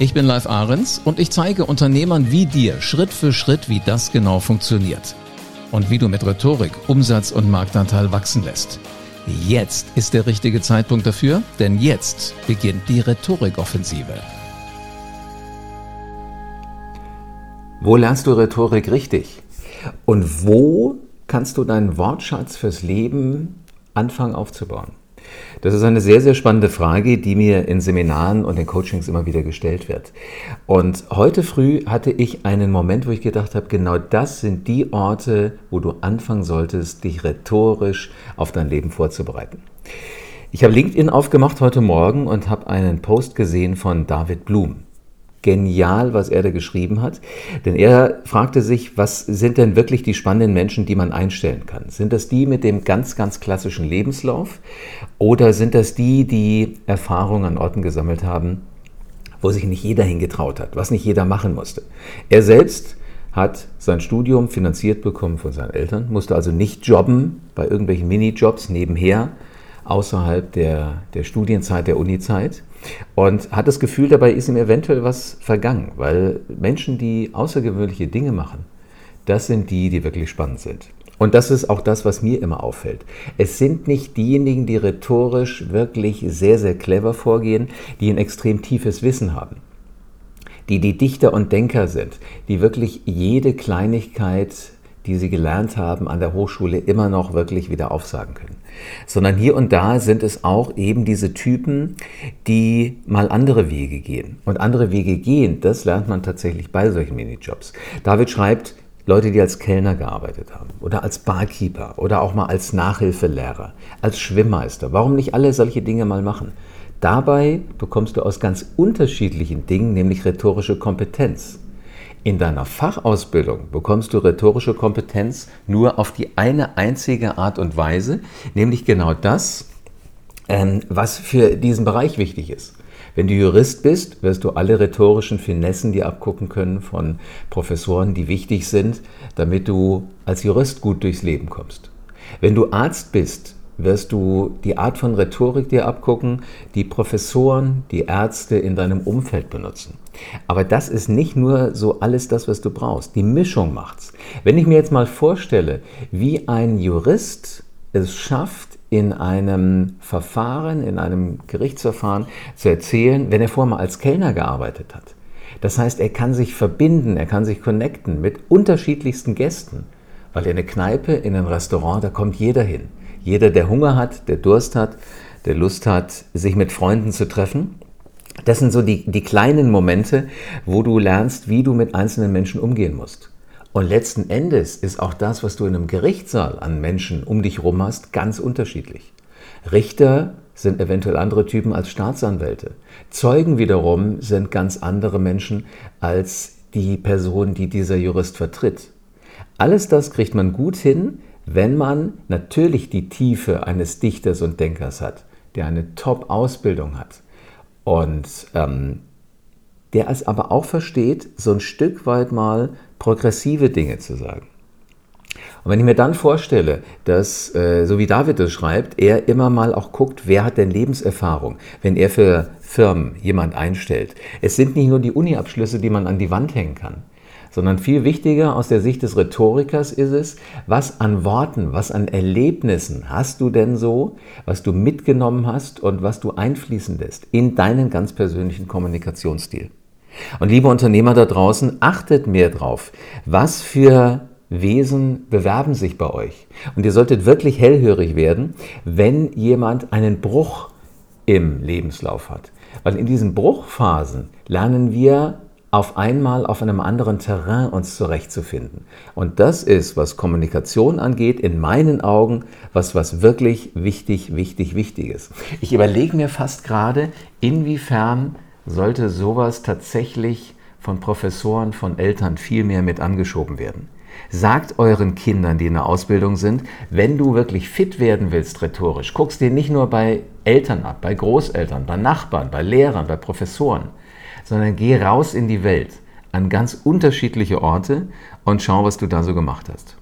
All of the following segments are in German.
Ich bin Live Ahrens und ich zeige Unternehmern wie dir Schritt für Schritt, wie das genau funktioniert. Und wie du mit Rhetorik Umsatz und Marktanteil wachsen lässt. Jetzt ist der richtige Zeitpunkt dafür, denn jetzt beginnt die Rhetorikoffensive. Wo lernst du Rhetorik richtig? Und wo kannst du deinen Wortschatz fürs Leben anfangen aufzubauen? Das ist eine sehr, sehr spannende Frage, die mir in Seminaren und in Coachings immer wieder gestellt wird. Und heute früh hatte ich einen Moment, wo ich gedacht habe, genau das sind die Orte, wo du anfangen solltest, dich rhetorisch auf dein Leben vorzubereiten. Ich habe LinkedIn aufgemacht heute Morgen und habe einen Post gesehen von David Blum genial, was er da geschrieben hat. Denn er fragte sich, was sind denn wirklich die spannenden Menschen, die man einstellen kann? Sind das die mit dem ganz, ganz klassischen Lebenslauf? Oder sind das die, die Erfahrungen an Orten gesammelt haben, wo sich nicht jeder hingetraut hat, was nicht jeder machen musste? Er selbst hat sein Studium finanziert bekommen von seinen Eltern, musste also nicht jobben bei irgendwelchen Minijobs nebenher, außerhalb der, der Studienzeit, der Unizeit und hat das Gefühl, dabei ist ihm eventuell was vergangen, weil Menschen, die außergewöhnliche Dinge machen, das sind die, die wirklich spannend sind. Und das ist auch das, was mir immer auffällt. Es sind nicht diejenigen, die rhetorisch wirklich sehr, sehr clever vorgehen, die ein extrem tiefes Wissen haben, die die Dichter und Denker sind, die wirklich jede Kleinigkeit die sie gelernt haben an der Hochschule, immer noch wirklich wieder aufsagen können. Sondern hier und da sind es auch eben diese Typen, die mal andere Wege gehen. Und andere Wege gehen, das lernt man tatsächlich bei solchen Minijobs. David schreibt, Leute, die als Kellner gearbeitet haben oder als Barkeeper oder auch mal als Nachhilfelehrer, als Schwimmmeister. Warum nicht alle solche Dinge mal machen? Dabei bekommst du aus ganz unterschiedlichen Dingen, nämlich rhetorische Kompetenz. In deiner Fachausbildung bekommst du rhetorische Kompetenz nur auf die eine einzige Art und Weise, nämlich genau das, ähm, was für diesen Bereich wichtig ist. Wenn du Jurist bist, wirst du alle rhetorischen Finessen dir abgucken können von Professoren, die wichtig sind, damit du als Jurist gut durchs Leben kommst. Wenn du Arzt bist, wirst du die Art von Rhetorik dir abgucken, die Professoren, die Ärzte in deinem Umfeld benutzen. Aber das ist nicht nur so alles das, was du brauchst. Die Mischung macht's. Wenn ich mir jetzt mal vorstelle, wie ein Jurist es schafft, in einem Verfahren, in einem Gerichtsverfahren zu erzählen, wenn er vorher mal als Kellner gearbeitet hat. Das heißt, er kann sich verbinden, er kann sich connecten mit unterschiedlichsten Gästen. Weil in eine Kneipe, in ein Restaurant, da kommt jeder hin. Jeder, der Hunger hat, der Durst hat, der Lust hat, sich mit Freunden zu treffen. Das sind so die, die kleinen Momente, wo du lernst, wie du mit einzelnen Menschen umgehen musst. Und letzten Endes ist auch das, was du in einem Gerichtssaal an Menschen um dich rum hast, ganz unterschiedlich. Richter sind eventuell andere Typen als Staatsanwälte. Zeugen wiederum sind ganz andere Menschen als die Person, die dieser Jurist vertritt. Alles das kriegt man gut hin, wenn man natürlich die Tiefe eines Dichters und Denkers hat, der eine Top-Ausbildung hat und ähm, der es aber auch versteht, so ein Stück weit mal progressive Dinge zu sagen. Und wenn ich mir dann vorstelle, dass, äh, so wie David das schreibt, er immer mal auch guckt, wer hat denn Lebenserfahrung, wenn er für Firmen jemand einstellt. Es sind nicht nur die Uni-Abschlüsse, die man an die Wand hängen kann sondern viel wichtiger aus der Sicht des Rhetorikers ist es, was an Worten, was an Erlebnissen hast du denn so, was du mitgenommen hast und was du einfließen lässt in deinen ganz persönlichen Kommunikationsstil. Und liebe Unternehmer da draußen, achtet mehr drauf, was für Wesen bewerben sich bei euch. Und ihr solltet wirklich hellhörig werden, wenn jemand einen Bruch im Lebenslauf hat. Weil in diesen Bruchphasen lernen wir auf einmal auf einem anderen Terrain uns zurechtzufinden. Und das ist, was Kommunikation angeht, in meinen Augen, was, was wirklich wichtig, wichtig, wichtig ist. Ich überlege mir fast gerade, inwiefern sollte sowas tatsächlich von Professoren, von Eltern viel mehr mit angeschoben werden. Sagt euren Kindern, die in der Ausbildung sind, wenn du wirklich fit werden willst rhetorisch, guckst dir nicht nur bei Eltern ab, bei Großeltern, bei Nachbarn, bei Lehrern, bei Professoren, sondern geh raus in die Welt an ganz unterschiedliche Orte und schau, was du da so gemacht hast.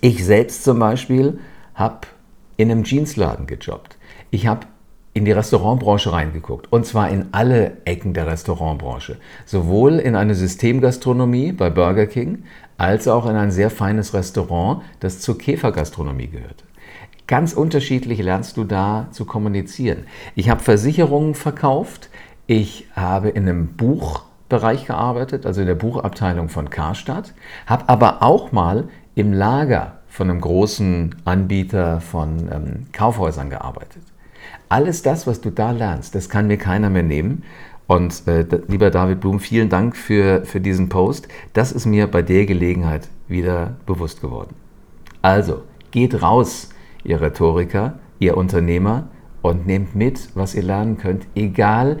Ich selbst zum Beispiel habe in einem Jeansladen gejobbt. Ich habe in die Restaurantbranche reingeguckt. Und zwar in alle Ecken der Restaurantbranche. Sowohl in eine Systemgastronomie bei Burger King, als auch in ein sehr feines Restaurant, das zur Käfergastronomie gehört. Ganz unterschiedlich lernst du da zu kommunizieren. Ich habe Versicherungen verkauft. Ich habe in einem Buchbereich gearbeitet, also in der Buchabteilung von Karstadt, habe aber auch mal im Lager von einem großen Anbieter von ähm, Kaufhäusern gearbeitet. Alles das, was du da lernst, das kann mir keiner mehr nehmen. Und äh, lieber David Blum, vielen Dank für, für diesen Post. Das ist mir bei der Gelegenheit wieder bewusst geworden. Also, geht raus, ihr Rhetoriker, ihr Unternehmer, und nehmt mit, was ihr lernen könnt, egal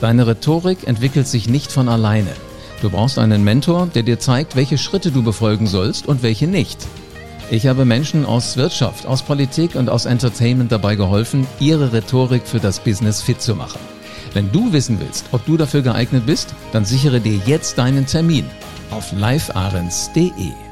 Deine Rhetorik entwickelt sich nicht von alleine. Du brauchst einen Mentor, der dir zeigt, welche Schritte du befolgen sollst und welche nicht. Ich habe Menschen aus Wirtschaft, aus Politik und aus Entertainment dabei geholfen, ihre Rhetorik für das Business fit zu machen. Wenn du wissen willst, ob du dafür geeignet bist, dann sichere dir jetzt deinen Termin auf livearens.de.